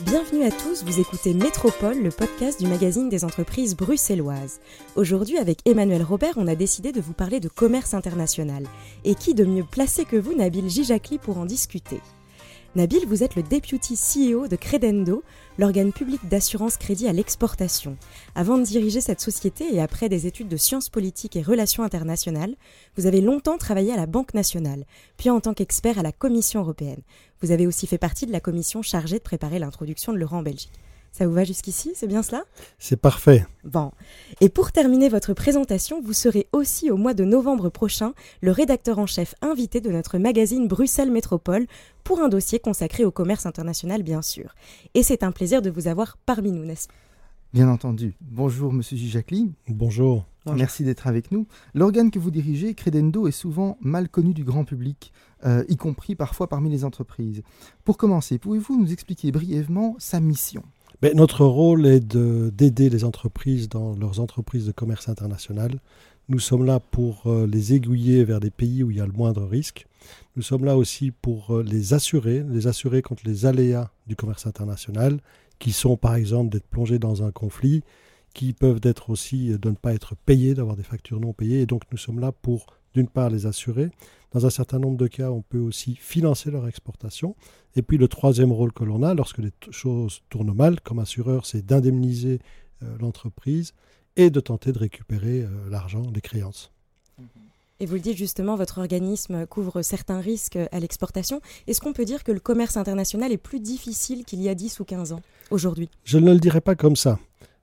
Bienvenue à tous, vous écoutez Métropole, le podcast du magazine des entreprises bruxelloises. Aujourd'hui, avec Emmanuel Robert, on a décidé de vous parler de commerce international. Et qui de mieux placé que vous, Nabil Gijakli, pour en discuter? Nabil, vous êtes le deputy CEO de Credendo, l'organe public d'assurance crédit à l'exportation. Avant de diriger cette société et après des études de sciences politiques et relations internationales, vous avez longtemps travaillé à la Banque nationale, puis en tant qu'expert à la Commission européenne. Vous avez aussi fait partie de la commission chargée de préparer l'introduction de l'euro en Belgique. Ça vous va jusqu'ici C'est bien cela? C'est parfait. Bon. Et pour terminer votre présentation, vous serez aussi au mois de novembre prochain le rédacteur en chef invité de notre magazine Bruxelles Métropole pour un dossier consacré au commerce international, bien sûr. Et c'est un plaisir de vous avoir parmi nous, n'est-ce pas? Bien entendu. Bonjour, monsieur Jacqueline. Bonjour. Merci d'être avec nous. L'organe que vous dirigez, Credendo, est souvent mal connu du grand public, euh, y compris parfois parmi les entreprises. Pour commencer, pouvez-vous nous expliquer brièvement sa mission? Notre rôle est d'aider les entreprises dans leurs entreprises de commerce international. Nous sommes là pour euh, les aiguiller vers des pays où il y a le moindre risque. Nous sommes là aussi pour euh, les assurer, les assurer contre les aléas du commerce international, qui sont par exemple d'être plongés dans un conflit, qui peuvent être aussi de ne pas être payés, d'avoir des factures non payées. Et donc nous sommes là pour d'une part les assurer. Dans un certain nombre de cas, on peut aussi financer leur exportation. Et puis le troisième rôle que l'on a, lorsque les choses tournent mal, comme assureur, c'est d'indemniser euh, l'entreprise et de tenter de récupérer euh, l'argent, les créances. Et vous le dites justement, votre organisme couvre certains risques à l'exportation. Est-ce qu'on peut dire que le commerce international est plus difficile qu'il y a 10 ou 15 ans aujourd'hui? Je ne le dirais pas comme ça.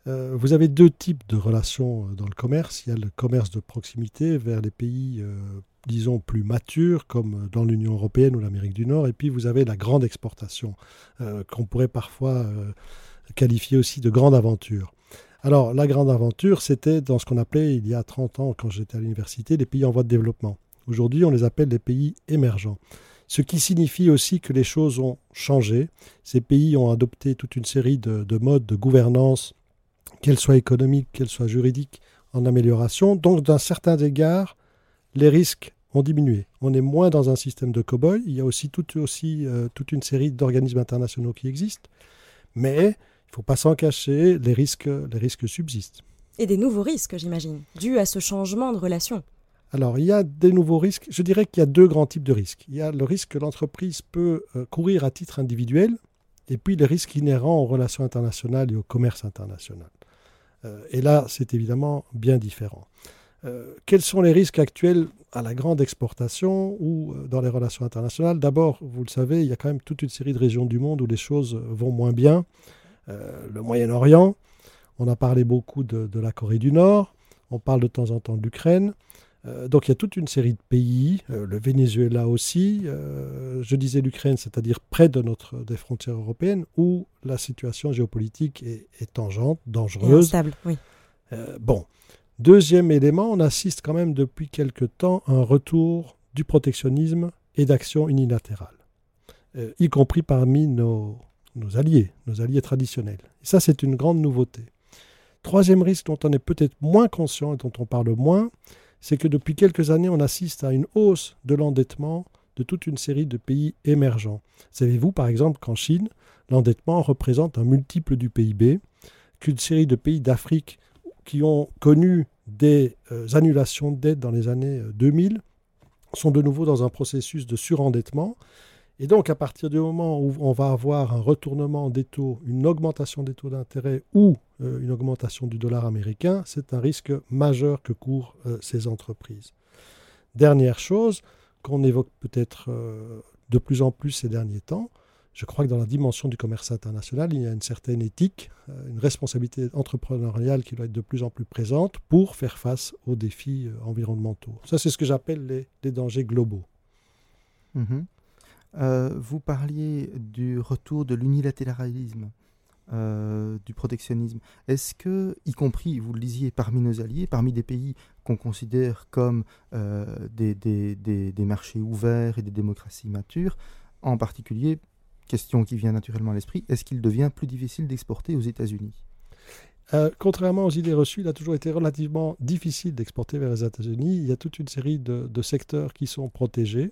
Euh, vous avez deux types de relations euh, dans le commerce. Il y a le commerce de proximité vers les pays, euh, disons, plus matures, comme dans l'Union européenne ou l'Amérique du Nord. Et puis vous avez la grande exportation, qu'on pourrait parfois qualifier aussi de grande aventure. Alors, la grande aventure, c'était dans ce qu'on appelait, il y a 30 ans, quand j'étais à l'université, les pays en voie de développement. Aujourd'hui, on les appelle les pays émergents. Ce qui signifie aussi que les choses ont changé. Ces pays ont adopté toute une série de modes de gouvernance qu'elle soit économique, qu'elle soit juridique, en amélioration. Donc, d'un certain égard, les risques ont diminué. On est moins dans un système de cow-boy. Il y a aussi, toute, aussi euh, toute une série d'organismes internationaux qui existent. Mais il ne faut pas s'en cacher, les risques, les risques subsistent. Et des nouveaux risques, j'imagine, dus à ce changement de relation. Alors, il y a des nouveaux risques. Je dirais qu'il y a deux grands types de risques. Il y a le risque que l'entreprise peut euh, courir à titre individuel, et puis les risques inhérents aux relations internationales et au commerce international. Euh, et là, c'est évidemment bien différent. Euh, quels sont les risques actuels à la grande exportation ou euh, dans les relations internationales? D'abord, vous le savez, il y a quand même toute une série de régions du monde où les choses vont moins bien. le Moyen-Orient, on a parlé beaucoup de, la Corée du Nord, on parle de temps en temps de l'Ukraine. Euh, donc il y a toute une série de pays, euh, le Venezuela aussi, euh, je disais l'Ukraine, c'est-à-dire près de notre, des frontières européennes, où la situation géopolitique est, tangente, dangereuse. Instable, oui. bon, deuxième élément, on assiste quand même depuis quelque temps à un retour du protectionnisme et d'actions unilatérales, y compris parmi nos, nos alliés, nos alliés traditionnels. Et ça, c'est une grande nouveauté. Troisième risque dont on est peut-être moins conscient et dont on parle moins, c'est que depuis quelques années, on assiste à une hausse de l'endettement de toute une série de pays émergents. Savez-vous, par exemple, qu'en Chine, l'endettement représente un multiple du PIB, qu'une série de pays d'Afrique qui ont connu des euh, annulations de dettes dans les années 2000 euh, sont de nouveau dans un processus de surendettement et donc, à partir du moment où on va avoir un retournement des taux, une augmentation des taux d'intérêt ou euh, une augmentation du dollar américain, c'est un risque majeur que courent ces entreprises. Dernière chose qu'on évoque peut-être de plus en plus ces derniers temps, je crois que dans la dimension du commerce international, il y a une certaine éthique, une responsabilité entrepreneuriale qui doit être de plus en plus présente pour faire face aux défis environnementaux. Ça, c'est ce que j'appelle les, dangers globaux. Mm-hmm. Euh, vous parliez du retour de l'unilatéralisme, euh, du protectionnisme. Est-ce que, y compris, vous le disiez, parmi nos alliés, parmi des pays qu'on considère comme euh, des, marchés ouverts et des démocraties matures, en particulier, question qui vient naturellement à l'esprit, est-ce qu'il devient plus difficile d'exporter aux États-Unis? Contrairement aux idées reçues, il a toujours été relativement difficile d'exporter vers les États-Unis. Il y a toute une série de, secteurs qui sont protégés.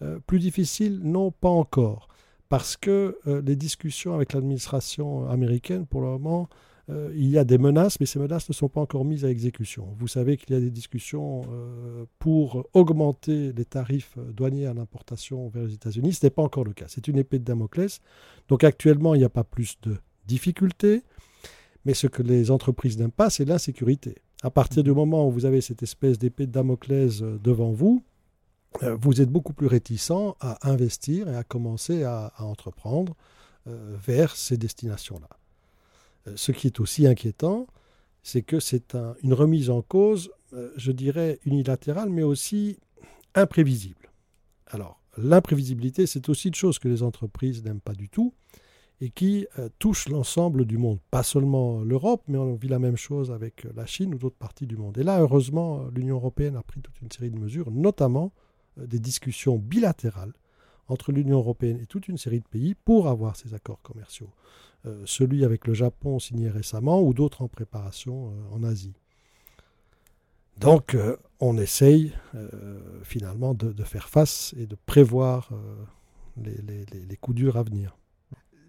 Euh, plus difficile Non, pas encore. parce que les discussions avec l'administration américaine, pour le moment, euh, il y a des menaces, mais ces menaces ne sont pas encore mises à exécution. Vous savez qu'il y a des discussions euh, pour augmenter les tarifs douaniers à l'importation vers les États-Unis. Ce n'est pas encore le cas. C'est une épée de Damoclès. Donc actuellement, il n'y a pas plus de difficultés. Mais ce que les entreprises n'aiment pas, c'est l'insécurité. À partir du moment où vous avez cette espèce d'épée de Damoclès euh, devant vous, vous êtes beaucoup plus réticent à investir et à commencer à, entreprendre vers ces destinations-là. Euh, ce qui est aussi inquiétant, c'est que c'est une remise en cause, euh, je dirais, unilatérale, mais aussi imprévisible. Alors, l'imprévisibilité, c'est aussi une chose que les entreprises n'aiment pas du tout et qui euh, touche l'ensemble du monde, pas seulement l'Europe, mais on vit la même chose avec la Chine ou d'autres parties du monde. Et là, heureusement, l'Union européenne a pris toute une série de mesures, notamment des discussions bilatérales entre l'Union européenne et toute une série de pays pour avoir ces accords commerciaux. Euh, celui avec le Japon signé récemment ou d'autres en préparation euh, en Asie. Donc euh, on essaye finalement de, faire face et de prévoir les, coups durs à venir.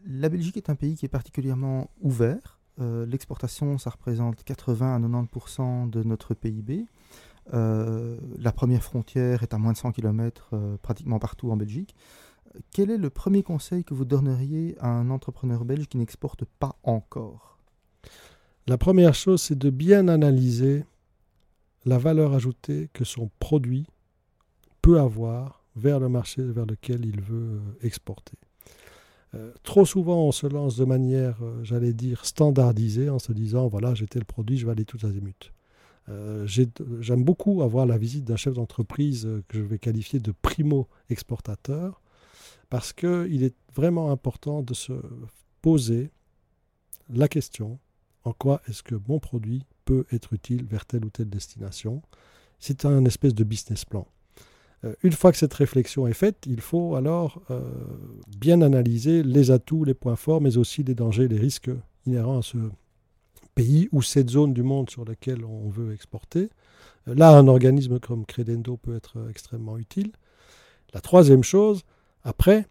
La Belgique est un pays qui est particulièrement ouvert. L'exportation, ça représente 80 à 90% de notre PIB. la première frontière est à moins de 100 km pratiquement partout en Belgique quel est le premier conseil que vous donneriez à un entrepreneur belge qui n'exporte pas encore? La première chose, c'est de bien analyser la valeur ajoutée que son produit peut avoir vers le marché vers lequel il veut euh, exporter. Euh, trop souvent, on se lance de manière, euh, j'allais dire, standardisée en se disant, voilà, j'ai tel produit, je vais aller tout azimut. J'aime beaucoup avoir la visite d'un chef d'entreprise que je vais qualifier de primo-exportateur, parce qu'il est vraiment important de se poser la question en quoi est-ce que mon produit peut être utile vers telle ou telle destination? C'est un espèce de business plan. Euh, une fois que cette réflexion est faite, il faut alors euh, bien analyser les atouts, les points forts, mais aussi les dangers, les risques inhérents à ce pays ou cette zone du monde sur laquelle on veut exporter. Euh, là, un organisme comme Credendo peut être extrêmement utile. La troisième chose, après,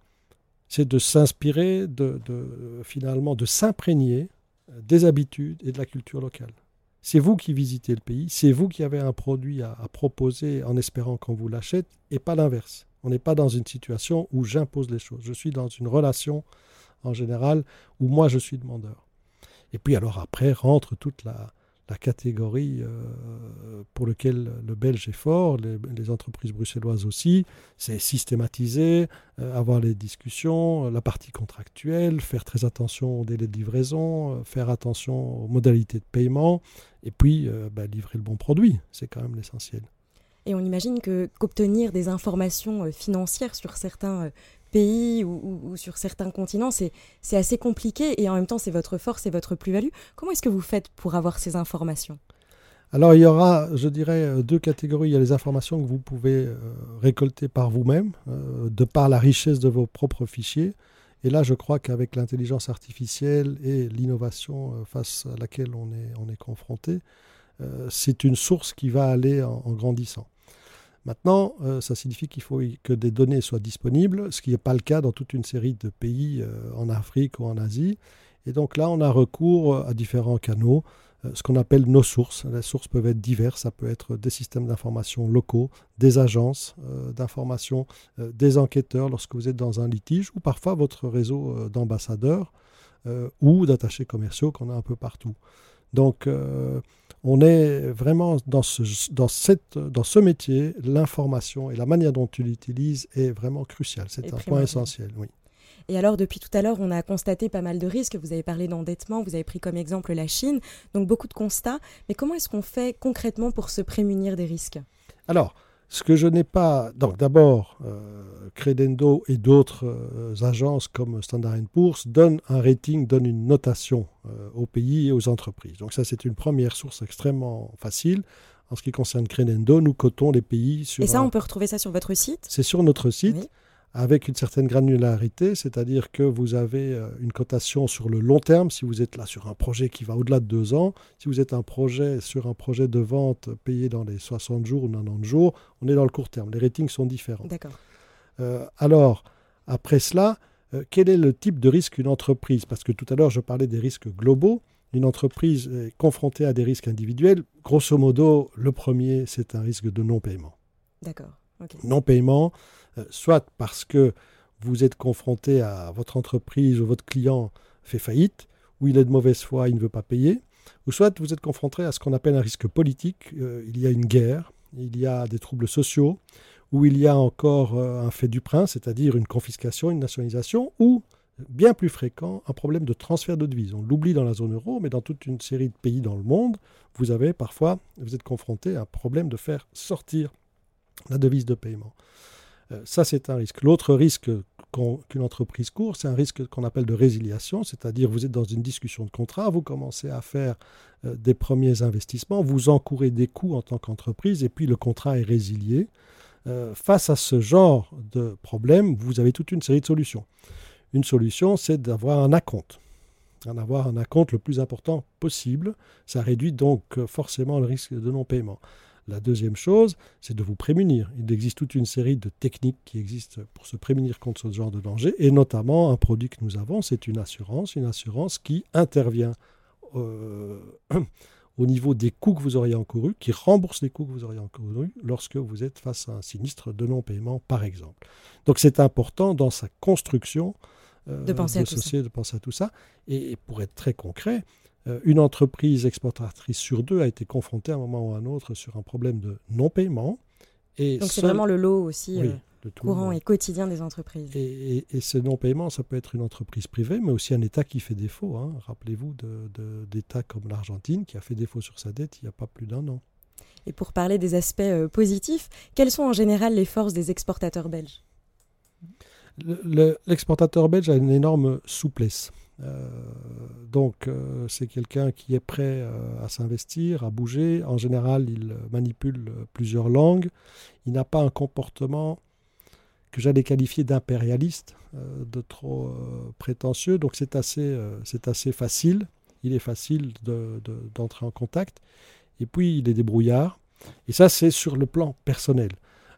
c'est de s'inspirer, de, finalement, de s'imprégner des habitudes et de la culture locale. C'est vous qui visitez le pays, c'est vous qui avez un produit à, proposer en espérant qu'on vous l'achète et pas l'inverse. On n'est pas dans une situation où j'impose les choses. Je suis dans une relation en général où moi je suis demandeur. Et puis alors après rentre toute la, la catégorie euh, pour laquelle le Belge est fort, les, entreprises bruxelloises aussi, c'est systématiser, euh, avoir les discussions, euh, la partie contractuelle, faire très attention aux délais de livraison, faire attention aux modalités de paiement, et puis bah, livrer le bon produit, c'est quand même l'essentiel. Et on imagine que qu'obtenir des informations financières sur certains pays ou, sur certains continents, c'est assez compliqué et en même temps c'est votre force et votre plus-value. Comment est-ce que vous faites pour avoir ces informations? Alors il y aura, je dirais, euh, deux catégories. Il y a les informations que vous pouvez euh, récolter par vous-même, euh, de par la richesse de vos propres fichiers. Et là, je crois qu'avec l'intelligence artificielle et l'innovation face à laquelle on est, on est confronté, c'est une source qui va aller en grandissant. Maintenant, euh, ça signifie qu'il faut que des données soient disponibles, ce qui n'est pas le cas dans toute une série de pays euh, en Afrique ou en Asie. Et donc là, on a recours à différents canaux, euh, ce qu'on appelle nos sources. Les sources peuvent être diverses, ça peut être des systèmes d'information locaux, des agences d'information, des enquêteurs lorsque vous êtes dans un litige, ou parfois votre réseau d'ambassadeurs ou d'attachés commerciaux qu'on a un peu partout. Donc, on est vraiment dans ce, dans cette, dans ce métier, l'information et la manière dont tu l'utilises est vraiment cruciale. C'est un point essentiel, oui. Et alors, depuis tout à l'heure, on a constaté pas mal de risques. Vous avez parlé d'endettement, vous avez pris comme exemple la Chine, donc beaucoup de constats. Mais comment est-ce qu'on fait concrètement pour se prémunir des risques? Alors, ce que je n'ai pas. Donc, d'abord, euh, Credendo et d'autres euh, agences comme Standard Poor's donnent un rating, donnent une notation euh, aux pays et aux entreprises. Donc, ça, c'est une première source extrêmement facile. En ce qui concerne Credendo, nous cotons les pays sur. Et ça, on peut retrouver ça sur votre site? C'est sur notre site avec une certaine granularité, c'est-à-dire que vous avez euh, une cotation sur le long terme, si vous êtes là sur un projet qui va au-delà de deux ans, si vous êtes un projet sur un projet de vente payé dans les 60 jours ou 90 jours, on est dans le court terme. Les ratings sont différents. D'accord. Euh, alors, après cela, euh, quel est le type de risque qu'une entreprise? Parce que tout à l'heure, je parlais des risques globaux. Une entreprise est confrontée à des risques individuels. Grosso modo, le premier, c'est un risque de non-paiement. D'accord. Non-paiement, euh, soit parce que vous êtes confronté à votre entreprise ou votre client fait faillite, ou il est de mauvaise foi, il ne veut pas payer, ou soit vous êtes confronté à ce qu'on appelle un risque politique. Euh, il y a une guerre, il y a des troubles sociaux, ou il y a encore euh, un fait du prince, c'est-à-dire une confiscation, une nationalisation, ou, bien plus fréquent, un problème de transfert de devises. On l'oublie dans la zone euro, mais dans toute une série de pays dans le monde, vous avez parfois, vous êtes confronté à un problème de faire sortir la devise de paiement. Euh, ça, c'est un risque. L'autre risque qu'une entreprise court, c'est un risque qu'on appelle de résiliation, c'est-à-dire vous êtes dans une discussion de contrat, vous commencez à faire euh, des premiers investissements, vous encourez des coûts en tant qu'entreprise, et puis le contrat est résilié. Euh, face à ce genre de problème, vous avez toute une série de solutions. Une solution, c'est d'avoir un acompte. En avoir un acompte le plus important possible. Ça réduit donc forcément le risque de non-paiement. La deuxième chose, c'est de vous prémunir. Il existe toute une série de techniques qui existent pour se prémunir contre ce genre de danger, et notamment un produit que nous avons, c'est une assurance, une assurance qui intervient euh, au niveau des coûts que vous auriez encourus, qui rembourse les coûts que vous auriez encourus lorsque vous êtes face à un sinistre de non-paiement, par exemple. Donc c'est important dans sa construction euh, de, penser de penser à tout ça. Et, pour être très concret, une entreprise exportatrice sur deux a été confrontée à un moment ou à un autre sur un problème de non-paiement. Donc c'est vraiment le lot aussi euh, courant et quotidien des entreprises. Et, ce non-paiement, ça peut être une entreprise privée, mais aussi un État qui fait défaut. Hein. Rappelez-vous d'États comme l'Argentine qui a fait défaut sur sa dette il n'y a pas plus d'un an. Et pour parler des aspects euh, positifs, quelles sont en général les forces des exportateurs belges? L'exportateur belge a une énorme souplesse. Euh, donc euh, c'est quelqu'un qui est prêt euh, à s'investir, à bouger. En général, il manipule plusieurs langues. Il n'a pas un comportement que j'allais qualifier d'impérialiste, de trop prétentieux. Donc c'est assez, c'est assez facile. Il est facile d'entrer en contact. Et puis il est débrouillard. Et ça, c'est sur le plan personnel.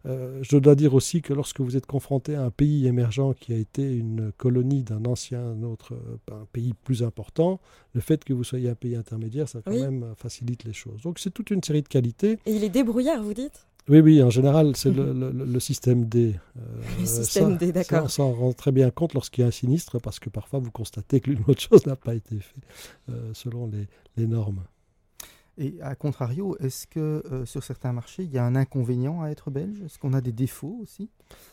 Euh, je dois dire aussi que lorsque vous êtes confronté à un pays émergent qui a été une colonie d'un ancien autre euh, un pays plus important, le fait que vous soyez un pays intermédiaire, ça quand même euh, facilite les choses. Donc c'est toute une série de qualités. Et il est débrouillard, vous dites? Oui, oui, en général, c'est le, système D. le système D, d'accord. On s'en rend très bien compte lorsqu'il y a un sinistre, parce que parfois vous constatez que l'une ou autre chose n'a pas été faite selon les normes. Et à contrario, est-ce que euh, sur certains marchés, il y a un inconvénient à être belge? Est-ce qu'on a des défauts aussi?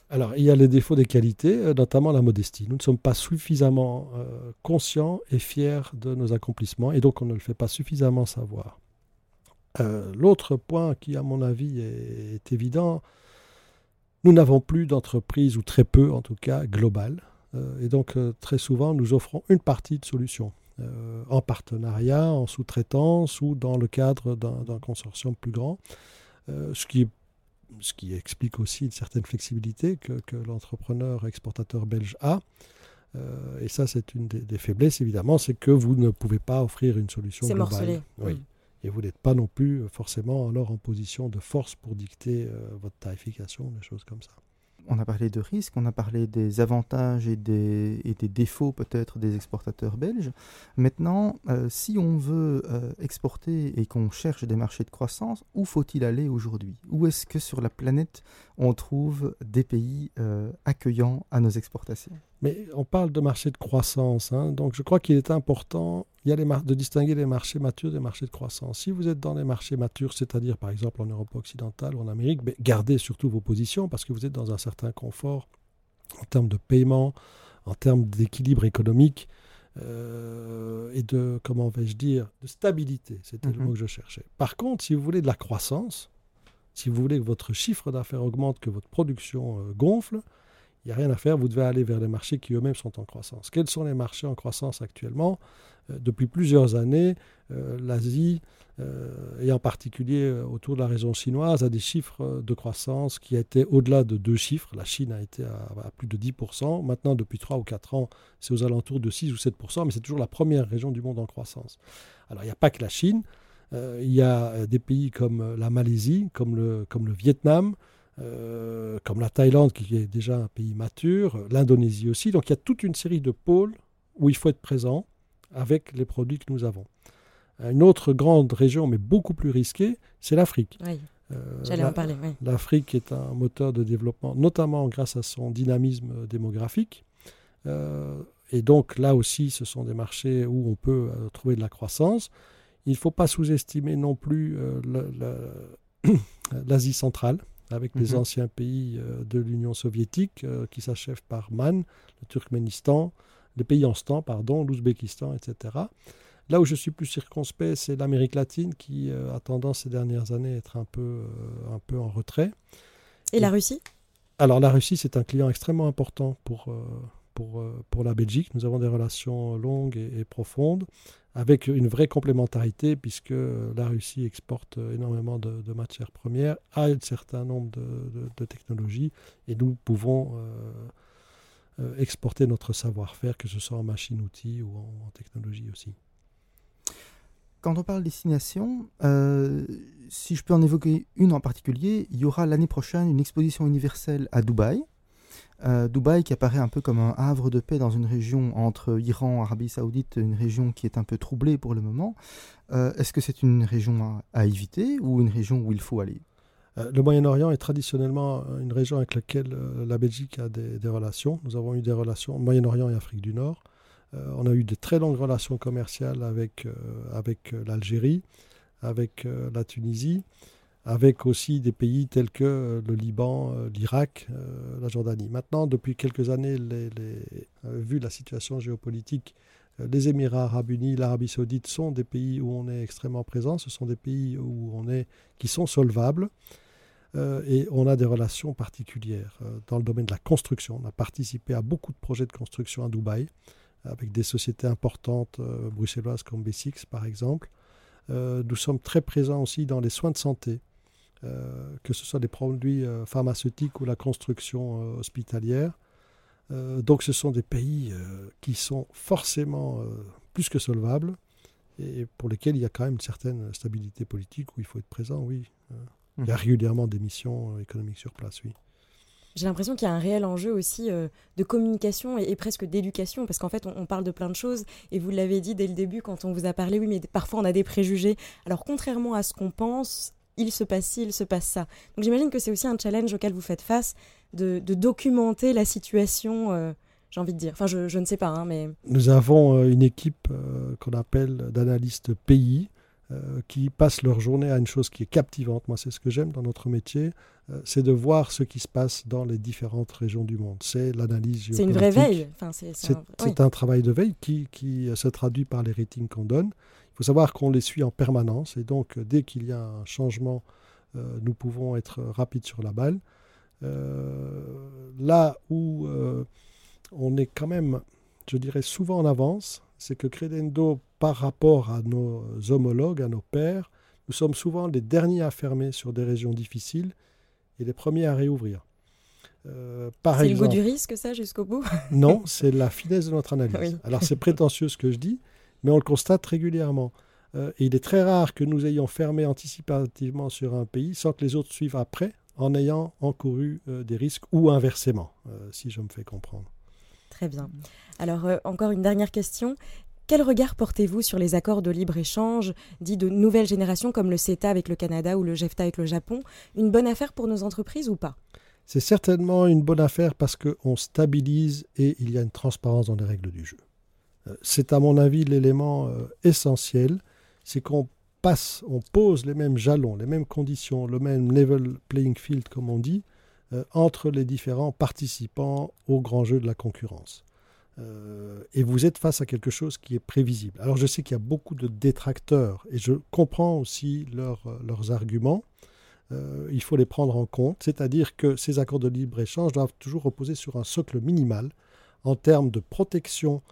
Alors, il y a les défauts des qualités, euh, notamment la modestie. Nous ne sommes pas suffisamment euh, conscients et fiers de nos accomplissements, et donc on ne le fait pas suffisamment savoir. L'autre point qui, à mon avis, est, est évident, nous n'avons plus d'entreprise, ou très peu en tout cas, globale. et donc, très souvent, nous offrons une partie de solution. Euh, en partenariat, en sous-traitance ou dans le cadre d'un consortium plus grand, euh, ce, qui, ce qui explique aussi une certaine flexibilité que, que l'entrepreneur exportateur belge a. Euh, et ça, c'est une des, faiblesses, évidemment, c'est que vous ne pouvez pas offrir une solution globale. Morcelé. Oui. Mm. Et vous n'êtes pas non plus forcément alors en position de force pour dicter votre tarification, des choses comme ça on a parlé de risques, on a parlé des avantages et des, défauts peut-être des exportateurs belges. Maintenant, euh, si on veut euh, exporter et qu'on cherche des marchés de croissance, où faut-il aller aujourd'hui? Où est-ce que sur la planète on trouve des pays euh, accueillants à nos exportations? Mais on parle de marché de croissance, hein. donc je crois qu'il est important il y a les de distinguer les marchés matures des marchés de croissance. Si vous êtes dans les marchés matures, c'est-à-dire par exemple en Europe occidentale ou en Amérique, ben, gardez surtout vos positions parce que vous êtes dans un certain confort en termes de paiement, en termes d'équilibre économique euh, et de, comment vais-je dire, de stabilité. C'était le mhm. mot que je cherchais. Par contre, si vous voulez de la croissance, si vous voulez que votre chiffre d'affaires augmente, que votre production euh, gonfle, il n'y a rien à faire, vous devez aller vers les marchés qui eux-mêmes sont en croissance. Quels sont les marchés en croissance actuellement? Euh, Depuis plusieurs années, euh, l'Asie, euh, et en particulier autour de la région chinoise, a des chiffres de croissance qui étaient au-delà de deux chiffres. La Chine a été à, plus de 10%. Maintenant, depuis 3 ou 4 ans, c'est aux alentours de 6 ou 7%, mais c'est toujours la première région du monde en croissance. Alors, il n'y a pas que la Chine. il y a des pays comme la Malaisie, comme le, comme le Vietnam, comme la Thaïlande qui est déjà un pays mature, l'Indonésie aussi. Donc il y a toute une série de pôles où il faut être présent avec les produits que nous avons. Une autre grande région, mais beaucoup plus risquée, c'est l'Afrique. Oui. J'allais en parler. Oui. L'Afrique est un moteur de développement, notamment grâce à son dynamisme démographique. et donc là aussi, ce sont des marchés où on peut trouver de la croissance. Il ne faut pas sous-estimer non plus l'Asie centrale, avec les mhm. anciens pays de l'Union soviétique qui s'achèvent par Man, le Turkménistan, les pays en stand, pardon, l'Ouzbékistan, etc. Là où je suis plus circonspect, c'est l'Amérique latine qui euh, a tendance ces dernières années à être un peu, euh, un peu en retrait. Et, la Russie? Alors la Russie, c'est un client extrêmement important pour, euh, pour, pour la Belgique. Nous avons des relations longues et, profondes, avec une vraie complémentarité, puisque la Russie exporte énormément de, matières premières, a un certain nombre de, technologies, et nous pouvons euh, exporter notre savoir-faire, que ce soit en machine-outil ou en, technologie aussi. Quand on parle destination, euh, si je peux en évoquer une en particulier, il y aura l'année prochaine une exposition universelle à Dubaï. Euh, Dubaï qui apparaît un peu comme un havre de paix dans une région entre Iran, Arabie Saoudite, une région qui est un peu troublée pour le moment. Est-ce que c'est une région à, éviter ou une région où il faut aller? Euh, le Moyen-Orient est traditionnellement une région avec laquelle euh, la Belgique a des, relations. Nous avons eu des relations Moyen-Orient et Afrique du Nord. Euh, on a eu de très longues relations commerciales avec, avec l'Algérie, avec la Tunisie, avec aussi des pays tels que le Liban, l'Irak, la Jordanie. Maintenant, depuis quelques années, vu la situation géopolitique, les Émirats arabes unis, l'Arabie saoudite sont des pays où on est extrêmement présent. Ce sont des pays où on est, qui sont solvables. Euh, et on a des relations particulières euh, dans le domaine de la construction. On a participé à beaucoup de projets de construction à Dubaï, avec des sociétés importantes euh, bruxelloises comme B6 par exemple. nous sommes très présents aussi dans les soins de santé, que ce soit des produits pharmaceutiques ou la construction hospitalière. donc ce sont des pays qui sont forcément plus que solvables et pour lesquels il y a quand même une certaine stabilité politique où il faut être présent, oui. Il y a régulièrement des missions euh, économiques sur place, oui. J'ai l'impression qu'il y a un réel enjeu aussi euh, de communication et, presque d'éducation, parce qu'en fait, on, parle de plein de choses, et vous l'avez dit dès le début quand on vous a parlé, oui, mais parfois on a des préjugés. Alors, contrairement à ce qu'on pense, il se passe ci, il se passe ça. Donc, j'imagine que c'est aussi un challenge auquel vous faites face, de, documenter la situation, euh, j'ai envie de dire. Enfin, je, ne sais pas, hein, mais... Nous avons une équipe qu'on appelle d'analystes pays, euh, qui passent leur journée à une chose qui est captivante. Moi, c'est ce que j'aime dans notre métier, euh, c'est de voir ce qui se passe dans les différentes régions du monde. C'est l'analyse C'est une vraie veille. Enfin, c'est un, travail de veille qui, qui, euh, se traduit par les ratings qu'on donne. Il faut savoir qu'on les suit en permanence et donc dès qu'il y a un changement, nous pouvons être rapides sur la balle. là où on est quand même, je dirais, souvent en avance, c'est que Credendo, par rapport à nos homologues, à nos pairs, nous sommes souvent les derniers à fermer sur des régions difficiles et les premiers à réouvrir. Euh, c'est le goût du risque, ça, jusqu'au bout? Non, c'est la finesse de notre analyse. Alors, c'est prétentieux ce que je dis, mais on le constate régulièrement. Euh, et il est très rare que nous ayons fermé anticipativement sur un pays sans que les autres suivent après, en ayant encouru euh, des risques ou inversement, si je me fais comprendre. Très bien. Alors, euh, encore une dernière question. Quel regard portez-vous sur les accords de libre-échange dits de nouvelle génération comme le CETA avec le Canada ou le GEFTA avec le Japon? Une bonne affaire pour nos entreprises ou pas? C'est certainement une bonne affaire parce qu'on stabilise et il y a une transparence dans les règles du jeu. C'est à mon avis l'élément euh, essentiel, c'est qu'on passe, on pose les mêmes jalons, les mêmes conditions, le même level playing field comme on dit, euh, entre les différents participants au grand jeu de la concurrence. Euh, et vous êtes face à quelque chose qui est prévisible. Alors je sais qu'il y a beaucoup de détracteurs et je comprends aussi leurs arguments. Il faut les prendre en compte, c'est-à-dire que ces accords de libre-échange doivent toujours reposer sur un socle minimal en termes de protection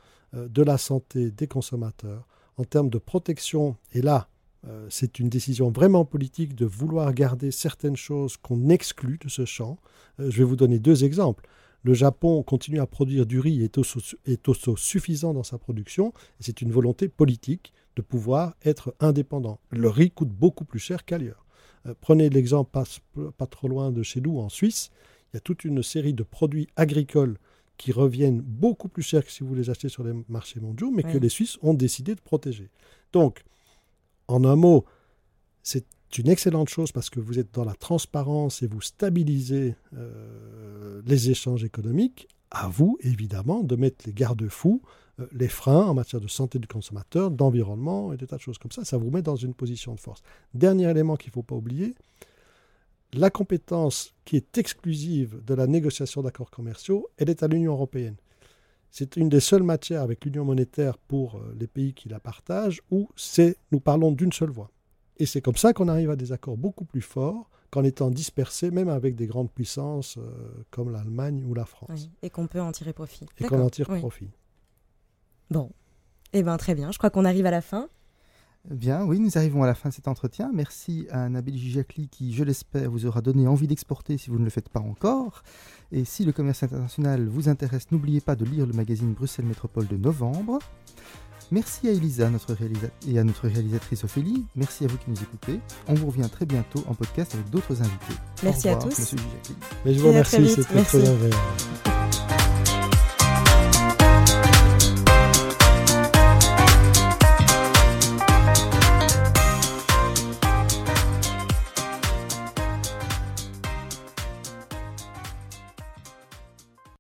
de la santé des consommateurs, en termes de protection, et là, euh, c'est une décision vraiment politique de vouloir garder certaines choses qu'on exclut de ce champ. Euh, je vais vous donner deux exemples. Le Japon continue à produire du riz et est aussi, suffisant dans sa production. C'est une volonté politique de pouvoir être indépendant. Le riz coûte beaucoup plus cher qu'ailleurs. Euh, prenez l'exemple pas, pas trop loin de chez nous, en Suisse. Il y a toute une série de produits agricoles qui reviennent beaucoup plus cher que si vous les achetez sur les marchés mondiaux, mais que les Suisses ont décidé de protéger. Donc, en un mot, c'est une excellente chose parce que vous êtes dans la transparence et vous stabilisez euh, les échanges économiques. À vous, évidemment, de mettre les garde-fous, euh, les freins en matière de santé du consommateur, d'environnement et des tas de choses comme ça. Ça vous met dans une position de force. Dernier élément qu'il ne faut pas oublier, la compétence qui est exclusive de la négociation d'accords commerciaux, elle est à l'Union européenne. C'est une des seules matières avec l'Union monétaire pour euh, les pays qui la partagent où c'est, nous parlons d'une seule voix. Et c'est comme ça qu'on arrive à des accords beaucoup plus forts qu'en étant dispersés, même avec des grandes puissances euh, comme l'Allemagne ou la France. Oui, et qu'on peut en tirer profit. Et qu'on en tire oui. profit. Bon. Eh bien, très bien. Je crois qu'on arrive à la fin. Bien, oui, nous arrivons à la fin de cet entretien. Merci à Nabil Gijakli qui, je l'espère, vous aura donné envie d'exporter si vous ne le faites pas encore. Et si le commerce international vous intéresse, n'oubliez pas de lire le magazine Bruxelles Métropole de novembre. Merci à Elisa notre réalisa- et à notre réalisatrice Ophélie. Merci à vous qui nous écoutez. On vous revient très bientôt en podcast avec d'autres invités. Au Merci à revoir, tous. Monsieur Gijakli. Mais je vous remercie, c'était très agréable.